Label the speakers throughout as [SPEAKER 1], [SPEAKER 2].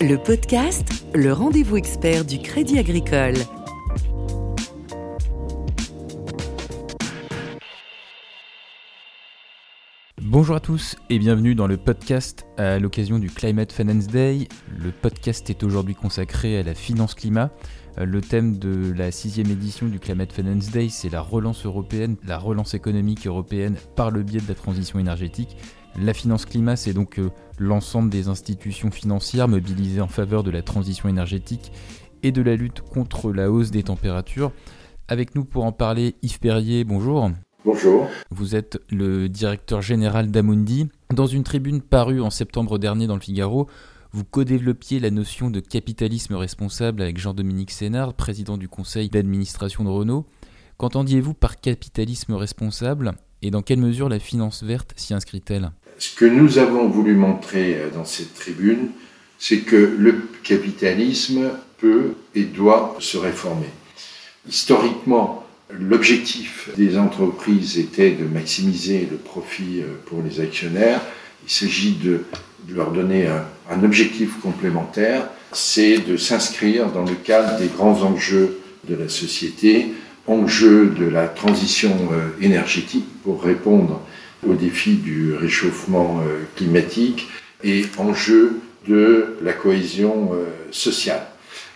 [SPEAKER 1] Le podcast, le rendez-vous expert du Crédit Agricole.
[SPEAKER 2] Bonjour à tous et bienvenue dans le podcast à l'occasion du Climate Finance Day. Le podcast est aujourd'hui consacré à la finance climat. Le thème de la sixième édition du Climate Finance Day, c'est la relance européenne, la relance économique européenne par le biais de la transition énergétique. La finance climat, c'est donc euh, l'ensemble des institutions financières mobilisées en faveur de la transition énergétique et de la lutte contre la hausse des températures. Avec nous pour en parler, Yves Perrier, bonjour.
[SPEAKER 3] Bonjour.
[SPEAKER 2] Vous êtes le directeur général d'Amundi. Dans une tribune parue en septembre dernier dans le Figaro, vous co-développiez la notion de capitalisme responsable avec Jean-Dominique Sénard, président du conseil d'administration de Renault. Qu'entendiez-vous par capitalisme responsable et dans quelle mesure la finance verte s'y inscrit-elle?
[SPEAKER 3] Ce que nous avons voulu montrer euh, dans cette tribune, c'est que le capitalisme peut et doit se réformer. Historiquement, l'objectif des entreprises était de maximiser le profit euh, pour les actionnaires. Il s'agit de leur donner un, un objectif complémentaire, c'est de s'inscrire dans le cadre des grands enjeux de la société, enjeux de la transition euh, énergétique pour répondre aux défis du réchauffement euh, climatique et enjeux de la cohésion euh, sociale.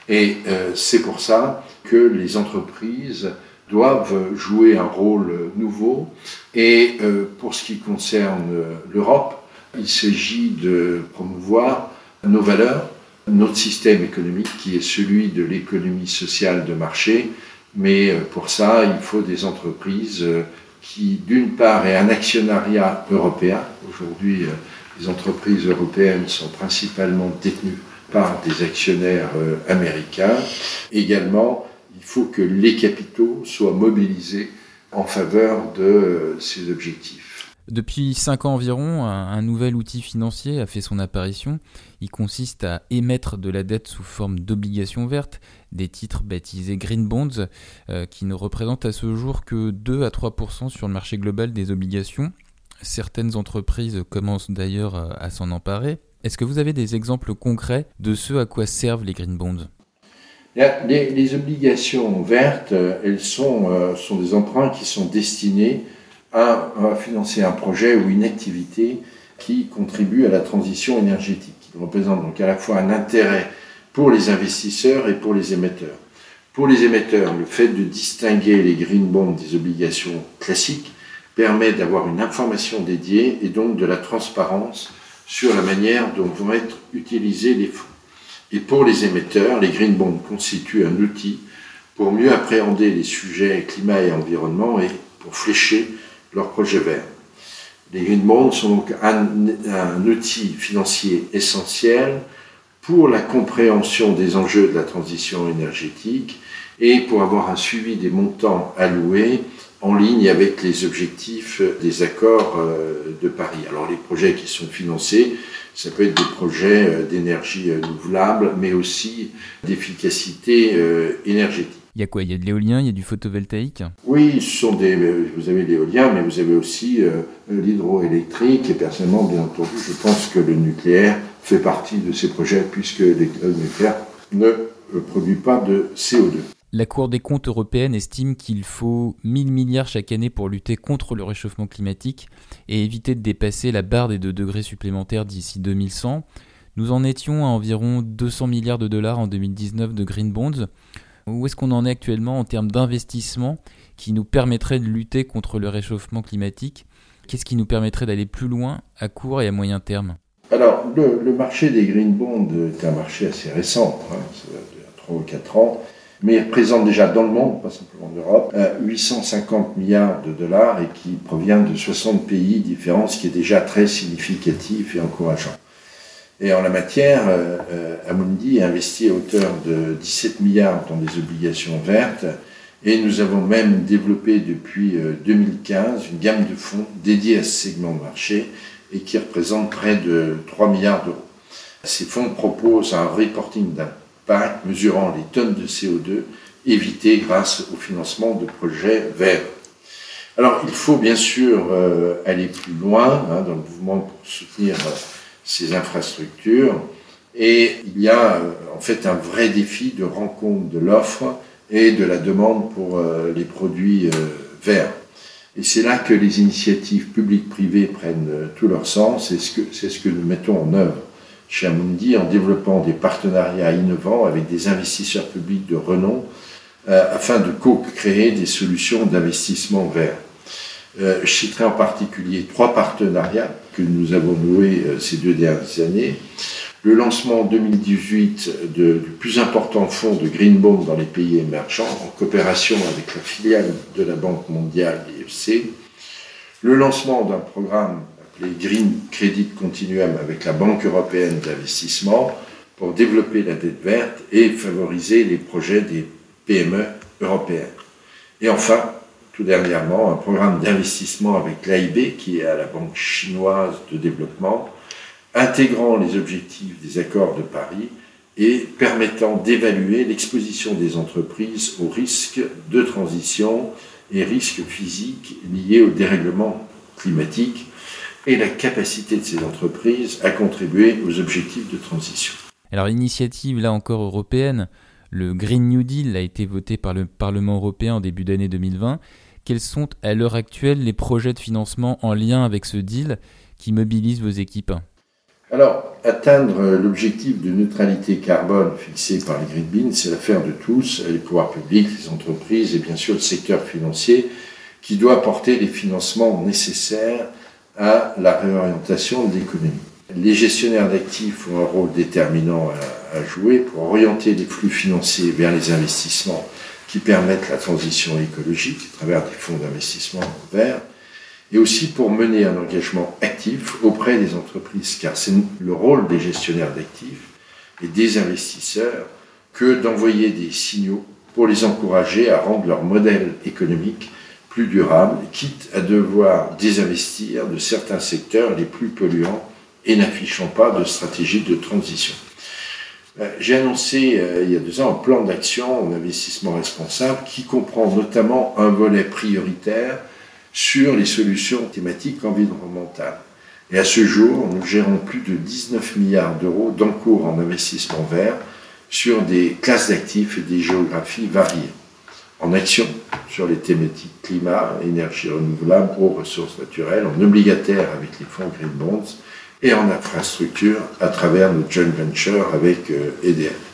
[SPEAKER 3] Et c'est pour ça que les entreprises doivent jouer un rôle nouveau. Et pour ce qui concerne l'Europe, il s'agit de promouvoir nos valeurs, notre système économique qui est celui de l'économie sociale de marché, mais euh, pour ça, il faut des entreprises euh, qui, d'une part, aient un actionnariat européen. Aujourd'hui, euh, les entreprises européennes sont principalement détenues par des actionnaires américains. Également, il faut que les capitaux soient mobilisés en faveur de ces objectifs.
[SPEAKER 2] Depuis 5 ans environ, un, nouvel outil financier a fait son apparition. Il consiste à émettre de la dette sous forme d'obligations vertes, des titres baptisés Green Bonds, euh, qui ne représentent à ce jour que 2 à 3% sur le marché global des obligations. Certaines entreprises commencent d'ailleurs à s'en emparer. Est-ce que vous avez des exemples concrets de ce à quoi servent les Green Bonds?
[SPEAKER 3] Les, obligations vertes, elles sont, euh, sont des emprunts qui sont destinés à, financer un projet ou une activité qui contribue à la transition énergétique. Il représente donc à la fois un intérêt pour les investisseurs et pour les émetteurs. Pour les émetteurs, le fait de distinguer les green bonds des obligations classiques permet d'avoir une information dédiée et donc de la transparence sur la manière dont vont être utilisés les fonds. Et pour les émetteurs, les green bonds constituent un outil pour mieux appréhender les sujets climat et environnement et pour flécher leurs projets verts. Les green bonds sont donc un, un, outil financier essentiel pour la compréhension des enjeux de la transition énergétique et pour avoir un suivi des montants alloués en ligne avec les objectifs des accords euh, de Paris. Alors les projets qui sont financés, ça peut être des projets euh, d'énergie renouvelable, mais aussi d'efficacité euh, énergétique.
[SPEAKER 2] Il y a quoi? Il y a de l'éolien, il y a du photovoltaïque?
[SPEAKER 3] Oui, ce sont des, vous avez l'éolien, mais vous avez aussi euh, l'hydroélectrique. Et personnellement, bien entendu, je pense que le nucléaire fait partie de ces projets puisque le nucléaire ne euh, produit pas de CO2.
[SPEAKER 2] La Cour des comptes européenne estime qu'il faut 1000 milliards chaque année pour lutter contre le réchauffement climatique et éviter de dépasser la barre des 2 degrés supplémentaires d'ici 2100. Nous en étions à environ 200 milliards de dollars en 2019 de Green Bonds. Où est-ce qu'on en est actuellement en termes d'investissement qui nous permettrait de lutter contre le réchauffement climatique? Qu'est-ce qui nous permettrait d'aller plus loin à court et à moyen terme?
[SPEAKER 3] Alors, le, marché des green bonds est un marché assez récent, hein, ça de 3 ou 4 ans, mais il représente déjà dans le monde, pas simplement en Europe, 850 euh, milliards de dollars et qui provient de 60 pays différents, ce qui est déjà très significatif et encourageant. Et en la matière, euh, euh, Amundi a investi à hauteur de 17 milliards dans des obligations vertes et nous avons même développé depuis 2015 euh, une gamme de fonds dédiés à ce segment de marché et qui représente près de 3 milliards d'euros. Ces fonds proposent un reporting d'impact mesurant les tonnes de CO2 évitées grâce au financement de projets verts. Alors il faut bien sûr aller plus loin hein, dans le mouvement pour soutenir ces infrastructures. Et il y a en fait un vrai défi de rencontre de l'offre et de la demande pour les produits verts. Et c'est là que les initiatives publiques-privées prennent tout leur sens et c'est ce que nous mettons en œuvre chez Amundi en développant des partenariats innovants avec des investisseurs publics de renom euh, afin de co-créer des solutions d'investissement vert. Euh, je citerai en particulier trois partenariats que nous avons noués euh, ces deux dernières années. Le lancement en 2018 de, du plus important fonds de Green Bond dans les pays émergents en coopération avec la filiale de la Banque mondiale, l'IFC. Le lancement d'un programme appelé Green Credit Continuum avec la Banque européenne d'investissement pour développer la dette verte et favoriser les projets des PME européennes. Et enfin, tout dernièrement, un programme d'investissement avec l'AIB, qui est à la Banque chinoise de développement, intégrant les objectifs des accords de Paris et permettant d'évaluer l'exposition des entreprises aux risques de transition et risques physiques liés au dérèglement climatique et la capacité de ces entreprises à contribuer aux objectifs de transition.
[SPEAKER 2] Alors initiative là encore européenne, le Green New Deal a été voté par le Parlement européen en début d'année 2020. Quels sont à l'heure actuelle les projets de financement en lien avec ce deal qui mobilisent vos équipes?
[SPEAKER 3] Alors, atteindre l'objectif de neutralité carbone fixé par les Green Beans, c'est l'affaire de tous, les pouvoirs publics, les entreprises et bien sûr le secteur financier qui doit apporter les financements nécessaires à la réorientation de l'économie. Les gestionnaires d'actifs ont un rôle déterminant à, jouer pour orienter les flux financiers vers les investissements qui permettent la transition écologique à travers des fonds d'investissement verts et aussi pour mener un engagement actif auprès des entreprises, car c'est le rôle des gestionnaires d'actifs et des investisseurs que d'envoyer des signaux pour les encourager à rendre leur modèle économique plus durable, quitte à devoir désinvestir de certains secteurs les plus polluants et n'affichant pas de stratégie de transition. Euh, j'ai annoncé euh, il y a deux ans un plan d'action en investissement responsable qui comprend notamment un volet prioritaire sur les solutions thématiques environnementales. Et à ce jour, nous gérons plus de 19 milliards d'euros d'encours en investissement vert sur des classes d'actifs et des géographies variées. En action sur les thématiques climat, énergie renouvelable, ressources naturelles, en obligataire avec les fonds Green Bonds et en infrastructure à travers notre joint venture avec EDF. Euh, e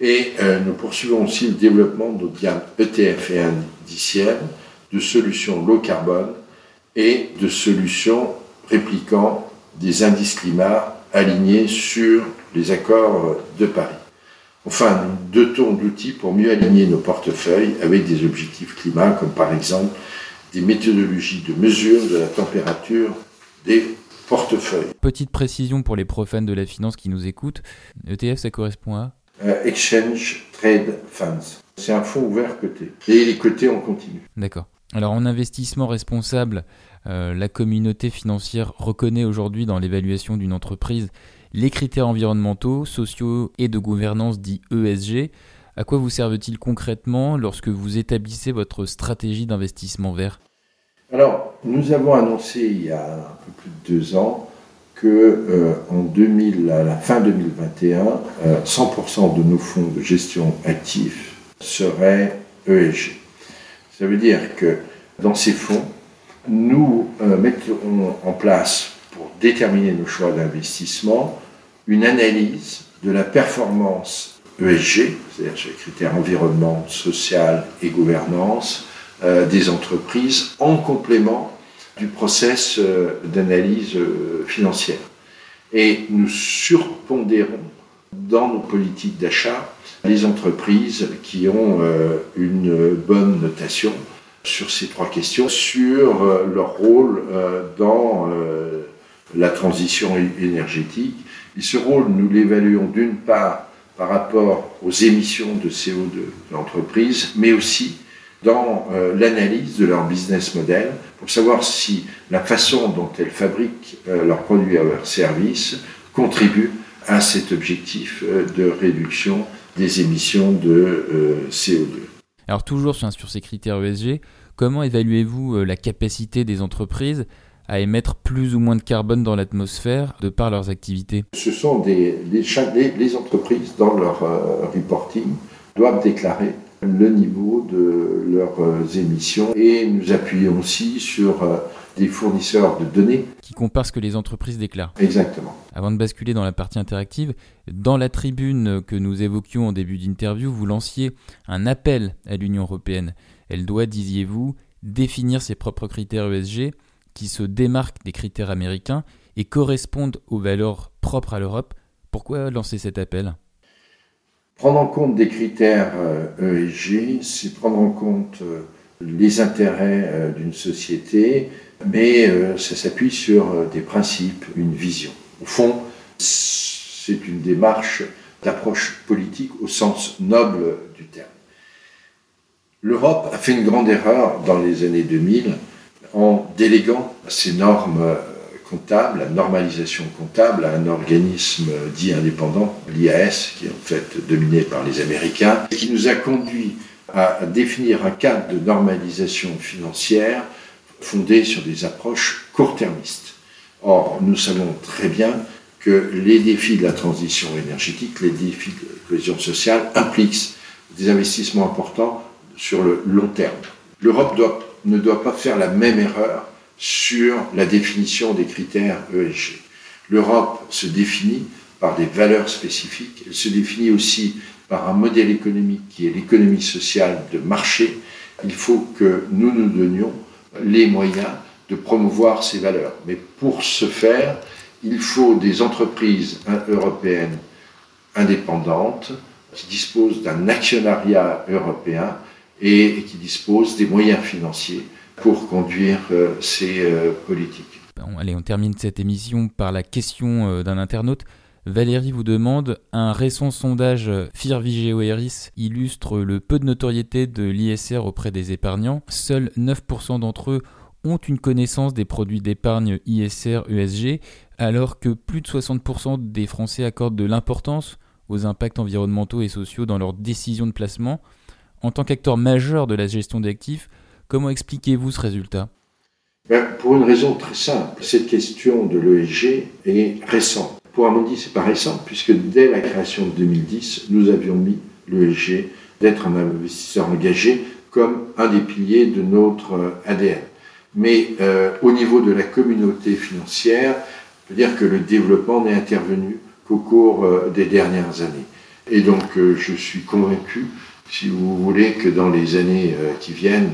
[SPEAKER 3] et euh, nous poursuivons aussi le développement de notre gamme ETF et indicielle de solutions low carbone et de solutions répliquant des indices climat alignés sur les accords de Paris. Enfin, nous dotons d'outils pour mieux aligner nos portefeuilles avec des objectifs climat, comme par exemple des méthodologies de mesure de la température des portefeuille.
[SPEAKER 2] Petite précision pour les profanes de la finance qui nous écoutent, ETF ça correspond à
[SPEAKER 3] euh, Exchange Trade Funds. C'est un fonds ouvert coté. Et il est coté en continu.
[SPEAKER 2] D'accord. Alors en investissement responsable, euh, la communauté financière reconnaît aujourd'hui dans l'évaluation d'une entreprise les critères environnementaux, sociaux et de gouvernance dits ESG. À quoi vous servent-ils concrètement lorsque vous établissez votre stratégie d'investissement vert?
[SPEAKER 3] Alors, nous avons annoncé il y a un peu plus de deux ans que euh, en 2000, à la fin 2021, 100% euh, de nos fonds de gestion actifs seraient ESG. Ça veut dire que dans ces fonds, nous euh, mettons en place, pour déterminer nos choix d'investissement, une analyse de la performance ESG, c'est-à-dire sur les critères environnement, social et gouvernance, des entreprises en complément du process euh, d'analyse euh, financière. Et nous surpondérons dans nos politiques d'achat les entreprises qui ont une bonne notation sur ces trois questions, sur leur rôle dans la transition énergétique. Et ce rôle, nous l'évaluons d'une part par rapport aux émissions de CO2 de l'entreprise, mais aussi dans euh, l'analyse de leur business model pour savoir si la façon dont elles fabriquent euh, leurs produits et leurs services contribue à cet objectif euh, de réduction des émissions de CO2.
[SPEAKER 2] Alors toujours sur, ces critères ESG, comment évaluez-vous la capacité des entreprises à émettre plus ou moins de carbone dans l'atmosphère de par leurs activités?
[SPEAKER 3] Ce sont des, les, entreprises dans leur reporting doivent déclarer le niveau de leurs euh, émissions et nous appuyons aussi sur euh, des fournisseurs de données.
[SPEAKER 2] Qui comparent ce que les entreprises déclarent.
[SPEAKER 3] Exactement.
[SPEAKER 2] Avant de basculer dans la partie interactive, dans la tribune que nous évoquions en début d'interview, vous lanciez un appel à l'Union européenne. Elle doit, disiez-vous, définir ses propres critères ESG qui se démarquent des critères américains et correspondent aux valeurs propres à l'Europe. Pourquoi lancer cet appel?
[SPEAKER 3] Prendre en compte des critères ESG, euh, e c'est prendre en compte euh, les intérêts euh, d'une société, mais ça s'appuie sur des principes, une vision. Au fond, c'est une démarche d'approche politique au sens noble du terme. L'Europe a fait une grande erreur dans les années 2000 en déléguant ces normes la normalisation comptable à un organisme dit indépendant, l'IAS, qui est en fait dominé par les Américains, et qui nous a conduit à définir un cadre de normalisation financière fondé sur des approches court-termistes. Or, nous savons très bien que les défis de la transition énergétique, les défis de la cohésion sociale impliquent des investissements importants sur le long terme. L'Europe ne doit pas faire la même erreur sur la définition des critères ESG. L'Europe se définit par des valeurs spécifiques, elle se définit aussi par un modèle économique qui est l'économie sociale de marché. Il faut que nous nous donnions les moyens de promouvoir ces valeurs. Mais pour ce faire, il faut des entreprises européennes indépendantes qui disposent d'un actionnariat européen et qui disposent des moyens financiers pour conduire euh, ces euh, politiques.
[SPEAKER 2] allez, on termine cette émission par la question euh, d'un internaute. Valérie vous demande un récent sondage FIR Vigeo Eris illustre le peu de notoriété de l'ISR auprès des épargnants. Seuls 9% d'entre eux ont une connaissance des produits d'épargne ISR ESG, alors que plus de 60% des Français accordent de l'importance aux impacts environnementaux et sociaux dans leurs décisions de placement. En tant qu'acteur majeur de la gestion d'actifs, Comment expliquez-vous ce résultat?
[SPEAKER 3] Ben, Pour une raison très simple. Cette question de l'ESG est récente. Pour Amundi, c'est pas récent, puisque dès la création de 2010, nous avions mis l'ESG d'être un investisseur engagé comme un des piliers de notre ADN. Mais euh, au niveau de la communauté financière, je veux dire que le développement n'est intervenu qu'au cours euh, des dernières années. Et donc, euh, je suis convaincu, si vous voulez, que dans les années qui viennent,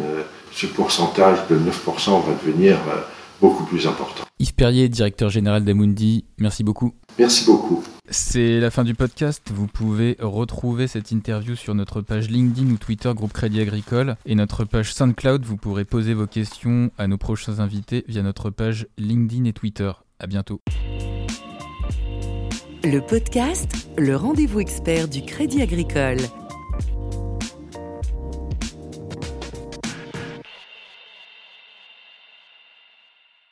[SPEAKER 3] ce pourcentage de 9% va devenir euh, beaucoup plus important.
[SPEAKER 2] Yves Perrier, directeur général d'Amundi, merci beaucoup.
[SPEAKER 3] Merci beaucoup.
[SPEAKER 2] C'est la fin du podcast. Vous pouvez retrouver cette interview sur notre page LinkedIn ou Twitter Groupe Crédit Agricole et notre page SoundCloud. Vous pourrez poser vos questions à nos prochains invités via notre page LinkedIn et Twitter. À bientôt.
[SPEAKER 1] Le podcast, le rendez-vous expert du Crédit Agricole.